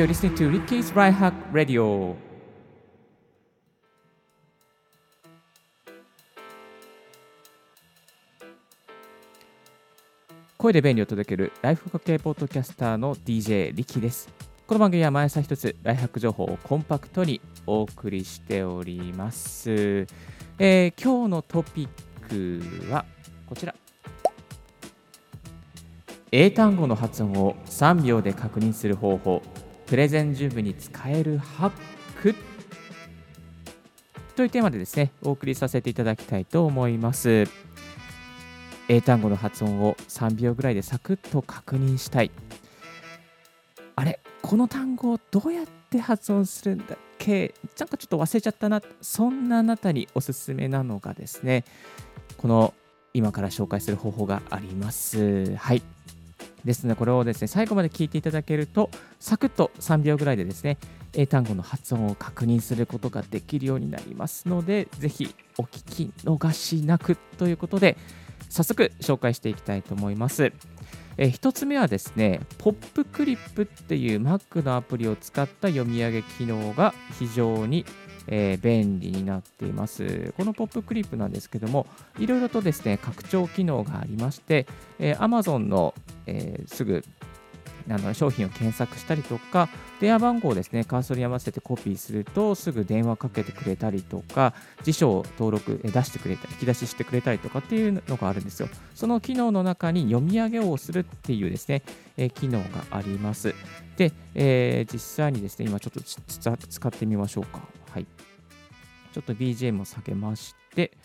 You're listening to Ricky's Right Hack Radio. 声で便利を届けるライフ系ポッドキャスターの DJ リキです。この番組は毎朝一つライフハック情報をコンパクトにお送りしております。えー、今日のトピックはこちら。英単語の発音を3秒で確認する方法、プレゼン準備に使えるハックというテーマでですね、お送りさせていただきたいと思います。英単語の発音を3秒ぐらいでサクッと確認したい。あれ？この単語をどうやって発音するんだっけ？なんかちょっと忘れちゃったな。そんなあなたにおすすめなのがですね、この今から紹介する方法があります。はい。ですので、これをですね、最後まで聞いていただけると、サクッと3秒ぐらいでですね、英単語の発音を確認することができるようになりますので、ぜひお聞き逃しなくということで、早速紹介していきたいと思います。え、1つ目はですね、ポップクリップっていう Mac のアプリを使った読み上げ機能が非常に、えー、便利になっています。このポップクリップなんですけども、いろいろとですね、拡張機能がありまして、えー、Amazon の、えー、すぐあの商品を検索したりとか、電話番号をですね、カーソルに合わせてコピーすると、すぐ電話かけてくれたりとか、辞書を登録、出してくれたり、引き出ししてくれたりとかっていうのがあるんですよ。その機能の中に読み上げをするっていうですね、え機能があります。で、えー、実際にですね、今ちょっと使ってみましょうか。はい。ちょっと BGM を下げまして、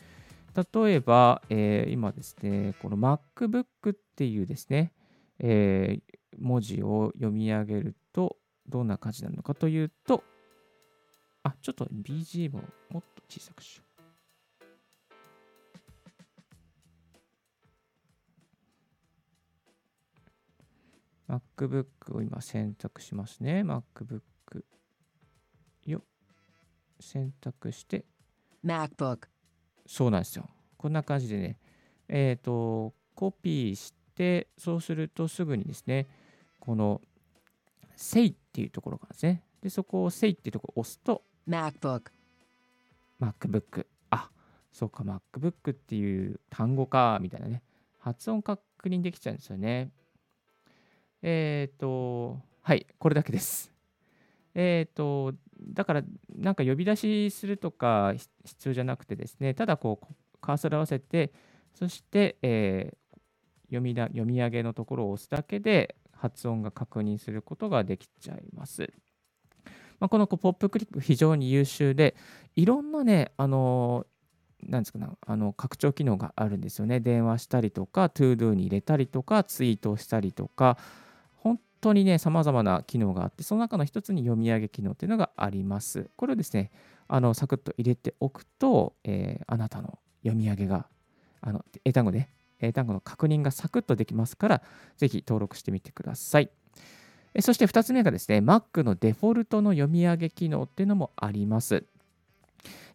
例えば、えー、今ですね、この MacBook っていうですね、えー、文字を読み上げるとどんな感じなのかというと、あ、ちょっと BGM をもっと小さくしよう。MacBook を今選択しますね。MacBook よ。選択して。MacBook。そうなんですよ。こんな感じでね、えっ、ー、と、コピーして、そうするとすぐにですね、この Say っていうところがですね。で、そこを Say っていうところを押すと MacBook。MacBook。あ、そうか、MacBook っていう単語か、みたいなね。発音確認できちゃうんですよね。えっ、ー、と、はい、これだけです。えっ、ー、と、だから、なんか呼び出しするとか必要じゃなくてですね、ただこう、カーソル合わせて、そして、えー、読みだ読み上げのところを押すだけで、発音が確認することができちゃいます。まあ、このポップクリップ非常に優秀で、いろんなね、あのなんですかね、あの拡張機能があるんですよね。電話したりとか、ToDo に入れたりとか、ツイートしたりとか、当にね、さまざまな機能があって、その中の一つに読み上げ機能っていうのがあります。これをですね、あのサクッと入れておくと、えー、あなたの読み上げが、あの英単語で、英単語の確認がサクッとできますから、ぜひ登録してみてください。えそして2つ目がですね、Mac のデフォルトの読み上げ機能っていうのもあります。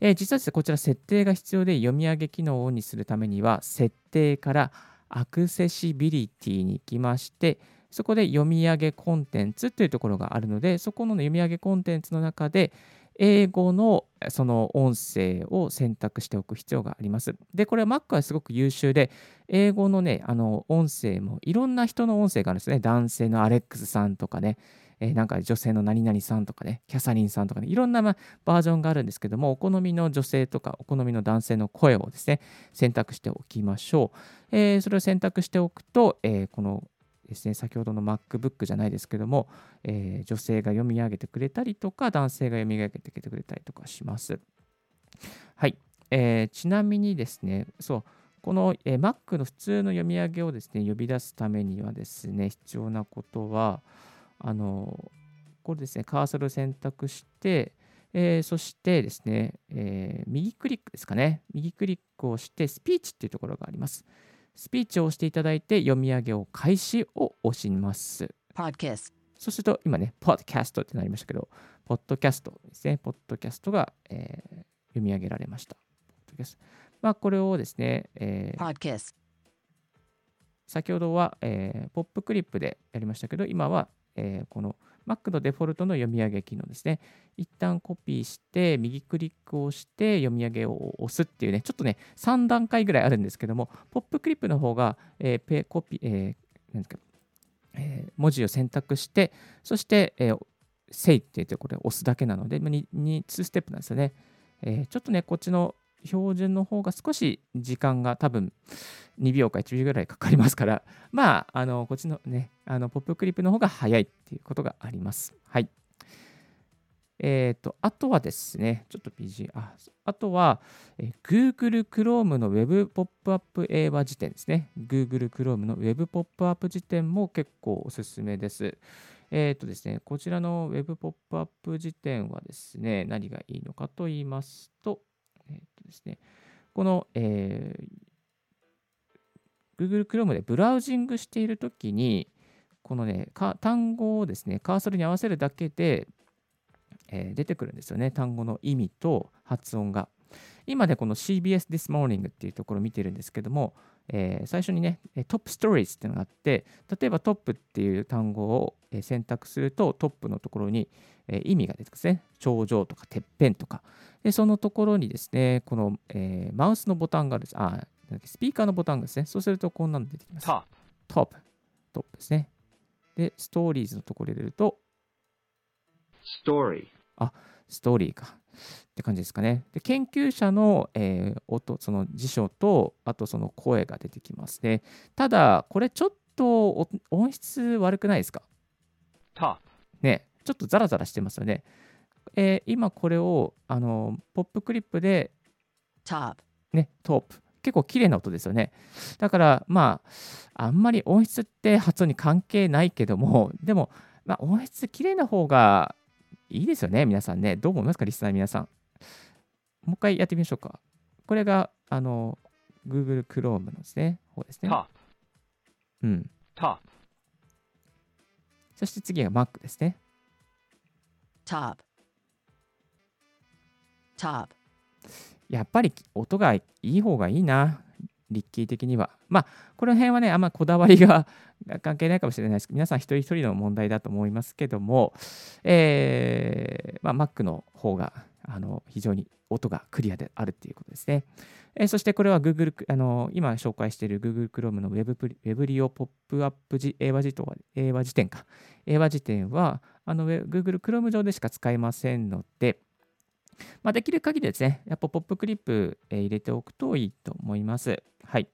えー、実はですね、こちら設定が必要で読み上げ機能をオンにするためには、設定からアクセシビリティに行きまして、そこで読み上げコンテンツというところがあるので、そこの読み上げコンテンツの中で、英語のその音声を選択しておく必要があります。で、これは Mac はすごく優秀で、英語のね、あの音声もいろんな人の音声があるんですね。男性のアレックスさんとかね、えー、なんか女性の何々さんとかね、キャサリンさんとかね、いろんな、ま、バージョンがあるんですけども、お好みの女性とかお好みの男性の声をですね、選択しておきましょう。えー、それを選択しておくと、えー、このですね、先ほどの MacBook じゃないですけども、えー、女性が読み上げてくれたりとか、男性が読み上げてくれたりとかします。はい。えー、ちなみにですね、そう、この、えー、Mac の普通の読み上げをですね、呼び出すためにはですね、必要なことは、あの、これですね、カーソルを選択して、えー、そしてですね、えー、右クリックですかね、右クリックをして、スピーチっていうところがあります。スピーチを押していただいて読み上げを開始を押します。Podcast そうすると今ね、ポッドキャストってなりましたけど、ポッドキャストですね、ポッドキャストが、えー、読み上げられました。まあ、これをですね、えー、先ほどは、えー、ポップクリップでやりましたけど、今はえーこの Mac のデフォルトの読み上げ機能ですね。一旦コピーして、右クリックをして読み上げを押すっていうね、ちょっとね、3段階ぐらいあるんですけども、ポップクリップの方が、えーペコピー、えーですかえー文字を選択して、そして、えー、Say っていうところで押すだけなので、2, 2ステップなんですよね。えーちょっとね、こっちの標準の方が少し時間が多分2秒か1秒ぐらいかかりますから、まあ、あのこっちのね、あのポップクリップの方が早いっていうことがあります。はい。えっ、と、あとはですね、ちょっと PG、ああとは、えー Google Chrome の Web ポップアップ英和辞典ですね。Google Chrome の Web ポップアップ辞典も結構おすすめです。えっ、とですね、こちらの Web ポップアップ辞典はですね、何がいいのかと言いますと、えっ、とですね、この、えー Google Chrome でブラウジングしているときに、このね、単語をですね、カーソルに合わせるだけで、えー出てくるんですよね、単語の意味と発音が。今ね、この CBS This Morning っていうところを見てるんですけども、えー最初にね、えトップストーリーズっていうのがあって、例えばトップっていう単語を選択すると、トップのところにえ意味が出てくるんですね。頂上とかてっぺんとか。で、そのところにですね、この、えーマウスのボタンがあるんです。あ、なんだっけスピーカーのボタンがですね、そうするとこんなの出てきます。top, トップ。トップですね。で、ストーリーズのところ入れると、story, ストーリーか。って感じですかね。で、研究者の、えー音、その辞書と、あとその声が出てきますね。ただ、これちょっとお音質悪くないですか？ね、ちょっとザラザラしてますよね。えー今これを、あの、ポップクリップで top, ね、トープ。結構綺麗な音ですよね。だから、まあ、あんまり音質って発音に関係ないけども、でも、まあ、音質綺麗な方がいいですよね、皆さんね。どう思いますか、リスナーの皆さん。もう一回やってみましょうか。これが、あの、Google Chrome のですね、方ですね。top, うん。top, そして次が Mac ですね。top, top, やっぱり音がいい方がいいな、リッキー的には。まあ、この辺はね、あんまこだわりが 関係ないかもしれないですけど、皆さん一人一人の問題だと思いますけども、えーまあ、Mac の方があの非常に音がクリアであるということですね。えーそしてこれは Google、あの今紹介している Google Chrome の Web, プリ Web 利用ポップアップじ英和辞典は英和辞典か。英和辞典はあの Google Chrome 上でしか使えませんので、まあ、できる限りですね、やっぱポップクリップ、え入れておくといいと思います。はい。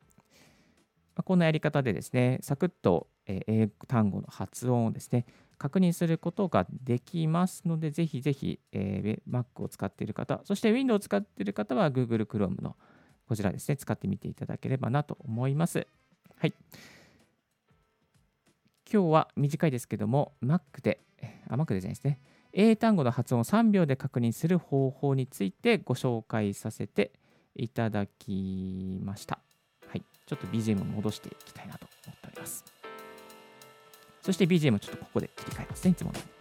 まあこんなやり方でですね、サクッと、え英単語の発音をですね、確認することができますので、ぜひぜひ、えー Mac を使っている方、そして Windows を使っている方は Google Chrome のこちらですね、使ってみていただければなと思います。はい。今日は短いですけども、Mac で、あ、Mac でじゃないですね。英単語の発音を3秒で確認する方法についてご紹介させていただきました。はい。ちょっと BGM を戻していきたいなと思っております。そして BGM をちょっとここで切り替えますね、いつものように。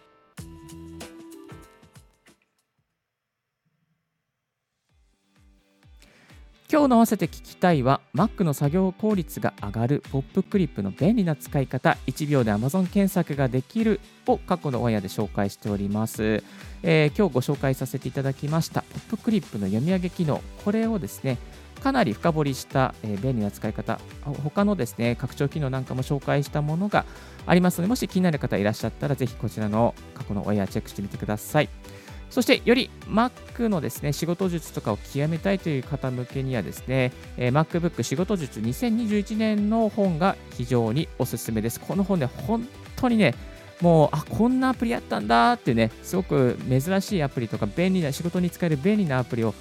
今日の合わせて聞きたいは Mac の作業効率が上がるポップクリップの便利な使い方1秒で Amazon 検索ができるを過去のオンエアで紹介しております、えー今日ご紹介させていただきましたポップクリップの読み上げ機能。これをですねかなり深掘りした、え便利な使い方あ他のですね拡張機能なんかも紹介したものがありますのでもし気になる方いらっしゃったらぜひこちらの過去のオンエアチェックしてみてください。そしてより Mac のですね仕事術とかを極めたいという方向けにはですね、えー MacBook 仕事術2021年の本が非常におすすめです。この本ね、本当にね、もう、あ、こんなアプリやったんだってね、すごく珍しいアプリとか便利な仕事に使える便利なアプリを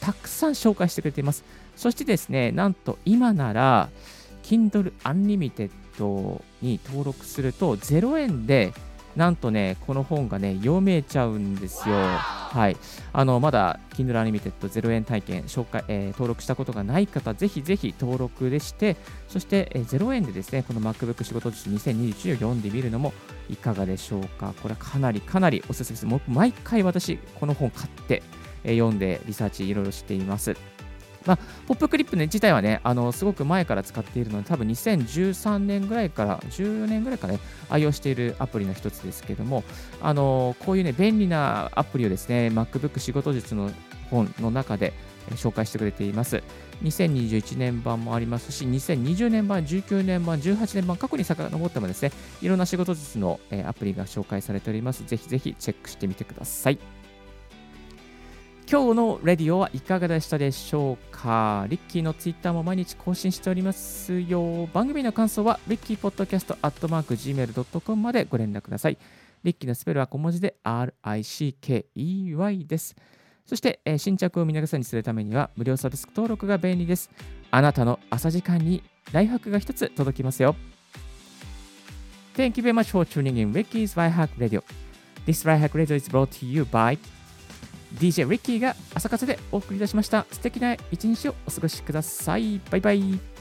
たくさん紹介してくれています。そしてですね、なんと今なら Kindle Unlimited に登録すると0円でなんとね、この本がね、読めちゃうんですよ。はい。あの、まだ Kindle Unlimited 0円体験紹介、えー登録したことがない方、ぜひぜひ登録でして、そして、えー0円でですね、この MacBook 仕事術2021を読んでみるのもいかがでしょうか。これはかなりかなりおすすめです。もう毎回私、この本買って、えー読んでリサーチいろいろしています。まあ、ポップクリップ、ね、自体はね、あのすごく前から使っているので、多分2013年ぐらいから、14年ぐらいからね、愛用しているアプリの一つですけども、あのこういうね、便利なアプリをですね、MacBook 仕事術の本の中で紹介してくれています。2021年版もありますし、2020年版、19年版、18年版、過去に遡ってもですね、いろんな仕事術のアプリが紹介されております。ぜひぜひチェックしてみてください。今日のレディオはいかがでしたでしょうか？リッキーのツイッターも毎日更新しておりますよ。番組の感想は、リッキーポッドキャストアットマーク Gmail.com までご連絡ください。リッキーのスペルは小文字で RICKEY です。そして、えー、新着を見逃さにするためには、無料サブスク登録が便利です。あなたの朝時間にライフハックが一つ届きますよ。Thank you very much for tuning in Ricky's Life Hack Radio. This Life Hack Radio is brought to you by DJ リッキーが朝活でお送りいたしました。素敵な一日をお過ごしください。バイバイ。